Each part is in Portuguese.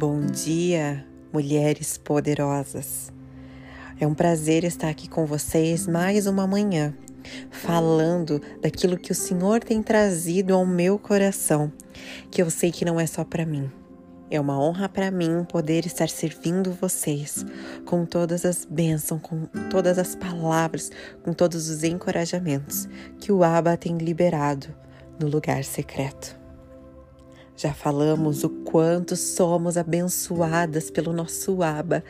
Bom dia, mulheres poderosas. É um prazer estar aqui com vocês mais uma manhã, falando daquilo que o Senhor tem trazido ao meu coração, que eu sei que não é só para mim. É uma honra para mim poder estar servindo vocês com todas as bênçãos, com todas as palavras, com todos os encorajamentos que o Abba tem liberado no lugar secreto. Já falamos o quanto somos abençoadas pelo nosso Aba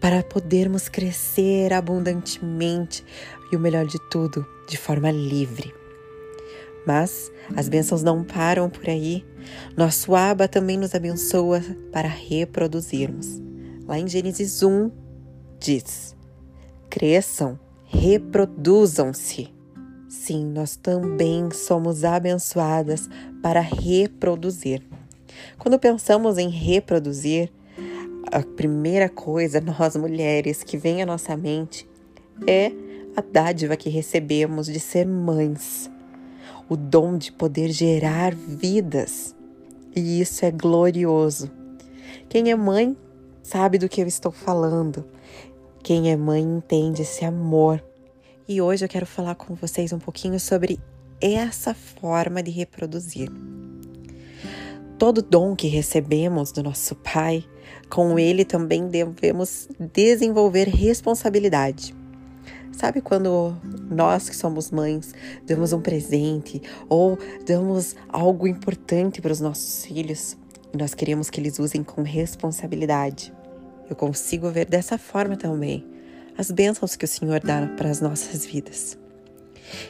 para podermos crescer abundantemente e o melhor de tudo, de forma livre. Mas as bênçãos não param por aí. Nosso Aba também nos abençoa para reproduzirmos. Lá em Gênesis 1 diz: Cresçam, reproduzam-se. Sim, nós também somos abençoadas para reproduzir. Quando pensamos em reproduzir, a primeira coisa, nós mulheres, que vem à nossa mente é a dádiva que recebemos de ser mães, o dom de poder gerar vidas. E isso é glorioso. Quem é mãe sabe do que eu estou falando. Quem é mãe entende esse amor. E hoje eu quero falar com vocês um pouquinho sobre essa forma de reproduzir. Todo dom que recebemos do nosso Pai, com ele também devemos desenvolver responsabilidade. Sabe quando nós que somos mães damos um presente ou damos algo importante para os nossos filhos e nós queremos que eles usem com responsabilidade? Eu consigo ver dessa forma também as bênçãos que o Senhor dá para as nossas vidas.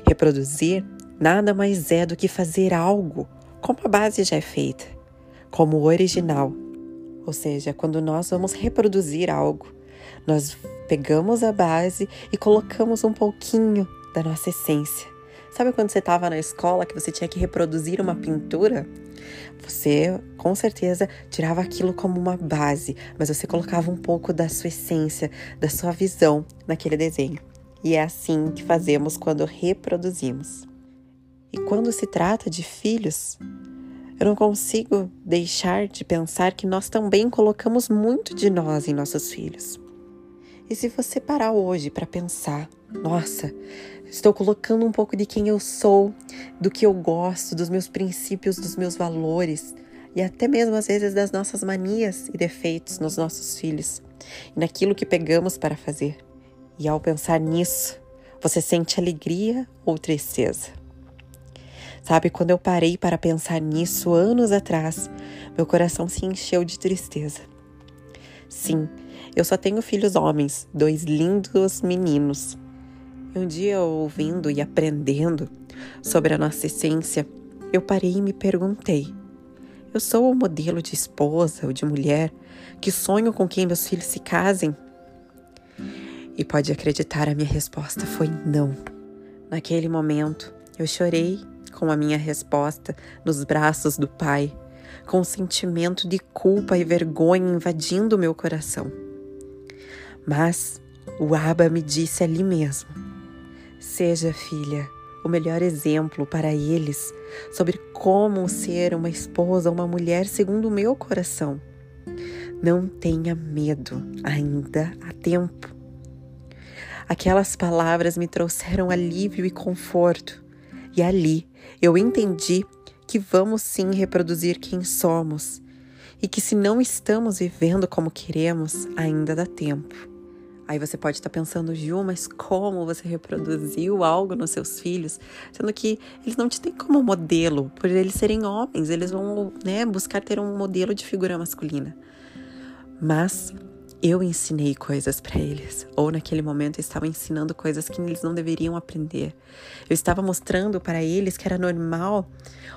Reproduzir nada mais é do que fazer algo como a base já é feita como original. Ou seja, quando nós vamos reproduzir algo, nós pegamos a base e colocamos um pouquinho da nossa essência. Sabe quando você estava na escola que você tinha que reproduzir uma pintura? Você, com certeza, tirava aquilo como uma base, mas você colocava um pouco da sua essência, da sua visão naquele desenho. E é assim que fazemos quando reproduzimos. E quando se trata de filhos, eu não consigo deixar de pensar que nós também colocamos muito de nós em nossos filhos. E se você parar hoje para pensar, nossa, estou colocando um pouco de quem eu sou, do que eu gosto, dos meus princípios, dos meus valores e até mesmo às vezes das nossas manias e defeitos nos nossos filhos e naquilo que pegamos para fazer. E ao pensar nisso, você sente alegria ou tristeza? Sabe, quando eu parei para pensar nisso anos atrás, meu coração se encheu de tristeza. Sim, eu só tenho filhos homens, dois lindos meninos. E um dia, ouvindo e aprendendo sobre a nossa essência, eu parei e me perguntei: eu sou o modelo de esposa ou de mulher que sonho com quem meus filhos se casem? E pode acreditar, a minha resposta foi não. Naquele momento, eu chorei com a minha resposta nos braços do Pai, com um sentimento de culpa e vergonha invadindo meu coração. Mas o Abba me disse ali mesmo: Seja, filha, o melhor exemplo para eles sobre como ser uma esposa, uma mulher segundo o meu coração. Não tenha medo, ainda há tempo. Aquelas palavras me trouxeram alívio e conforto. E ali eu entendi que vamos sim reproduzir quem somos e que se não estamos vivendo como queremos, ainda dá tempo. Aí você pode estar pensando, Ju, mas como você reproduziu algo nos seus filhos? Sendo que eles não te têm como modelo, por eles serem homens, eles vão né, buscar ter um modelo de figura masculina. Mas eu ensinei coisas para eles, ou naquele momento eu estava ensinando coisas que eles não deveriam aprender. Eu estava mostrando para eles que era normal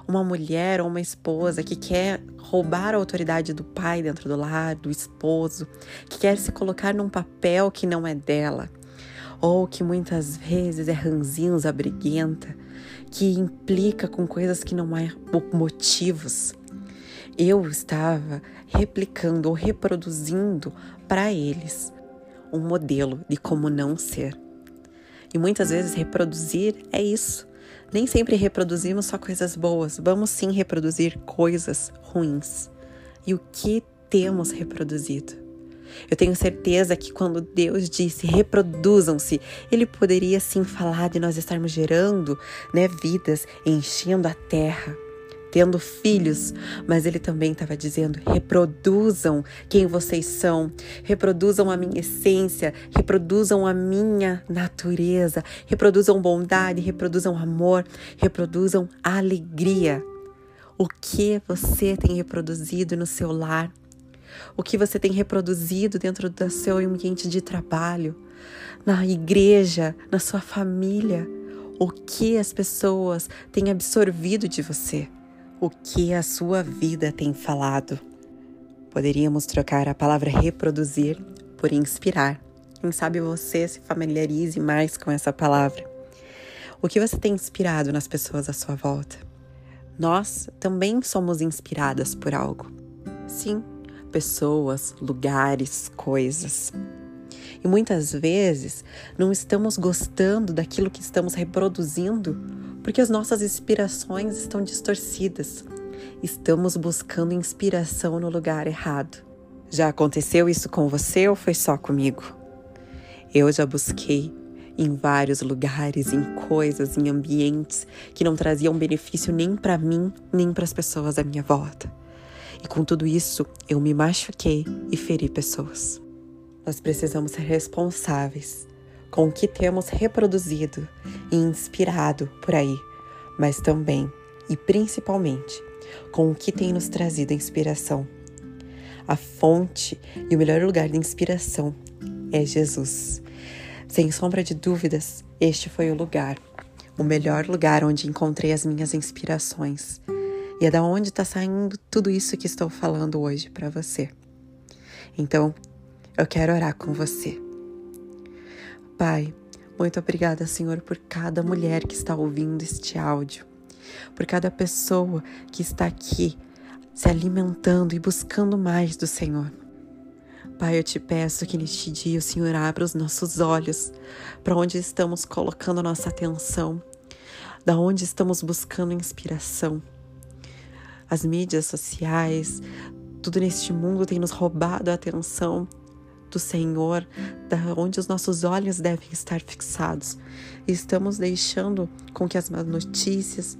uma mulher ou uma esposa que quer roubar a autoridade do pai dentro do lar, do esposo, que quer se colocar num papel que não é dela, ou que muitas vezes é ranzinza, briguenta, que implica com coisas que não é motivos eu estava replicando ou reproduzindo para eles um modelo de como não ser. E muitas vezes reproduzir é isso. Nem sempre reproduzimos só coisas boas, vamos sim reproduzir coisas ruins. E o que temos reproduzido. Eu tenho certeza que quando Deus disse reproduzam-se, Ele poderia sim falar de nós estarmos gerando né, vidas, enchendo a terra, tendo filhos, mas Ele também estava dizendo: reproduzam quem vocês são, reproduzam a minha essência, reproduzam a minha natureza, reproduzam bondade, reproduzam amor, reproduzam alegria. O que você tem reproduzido no seu lar? o que você tem reproduzido dentro do seu ambiente de trabalho, na igreja, na sua família, o que as pessoas têm absorvido de você, o que a sua vida tem falado. Poderíamos trocar a palavra reproduzir por inspirar. Quem sabe você se familiarize mais com essa palavra. O que você tem inspirado nas pessoas à sua volta? Nós também somos inspiradas por algo. Sim, pessoas, lugares, coisas. E muitas vezes não estamos gostando daquilo que estamos reproduzindo porque as nossas inspirações estão distorcidas. Estamos buscando inspiração no lugar errado. Já aconteceu isso com você ou foi só comigo? Eu já busquei em vários lugares, em coisas, em ambientes que não traziam benefício nem para mim, nem para as pessoas à minha volta. E com tudo isso, eu me machuquei e feri pessoas. Nós precisamos ser responsáveis com o que temos reproduzido e inspirado por aí, mas também e principalmente com o que tem nos trazido inspiração. A fonte e o melhor lugar de inspiração é Jesus. Sem sombra de dúvidas, este foi o lugar, o melhor lugar onde encontrei as minhas inspirações. E é da onde está saindo tudo isso que estou falando hoje para você. Então, eu quero orar com você. Pai, muito obrigada, Senhor, por cada mulher que está ouvindo este áudio, por cada pessoa que está aqui se alimentando e buscando mais do Senhor. Pai, eu te peço que neste dia o Senhor abra os nossos olhos para onde estamos colocando nossa atenção, da onde estamos buscando inspiração. As mídias sociais, tudo neste mundo tem nos roubado a atenção do Senhor, da onde os nossos olhos devem estar fixados. Estamos deixando com que as más notícias,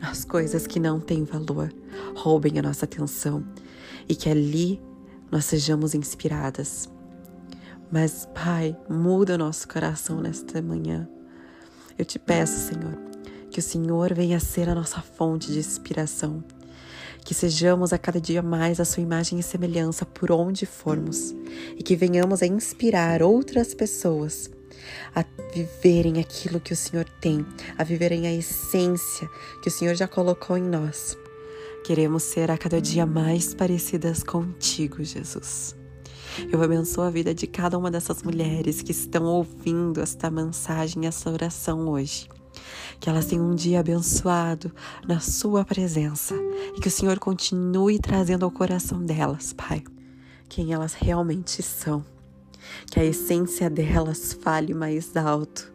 as coisas que não têm valor, roubem a nossa atenção e que ali nós sejamos inspiradas. Mas, Pai, muda o nosso coração nesta manhã. Eu te peço, Senhor, que o Senhor venha ser a nossa fonte de inspiração que sejamos a cada dia mais a sua imagem e semelhança por onde formos e que venhamos a inspirar outras pessoas a viverem aquilo que o Senhor tem, a viverem a essência que o Senhor já colocou em nós. Queremos ser a cada dia mais parecidas contigo, Jesus. Eu abençoo a vida de cada uma dessas mulheres que estão ouvindo esta mensagem, essa oração hoje. Que elas tenham um dia abençoado na Sua presença e que o Senhor continue trazendo ao coração delas, Pai, quem elas realmente são. Que a essência delas fale mais alto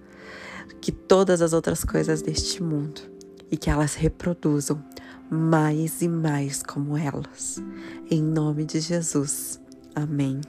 que todas as outras coisas deste mundo e que elas reproduzam mais e mais como elas. Em nome de Jesus. Amém.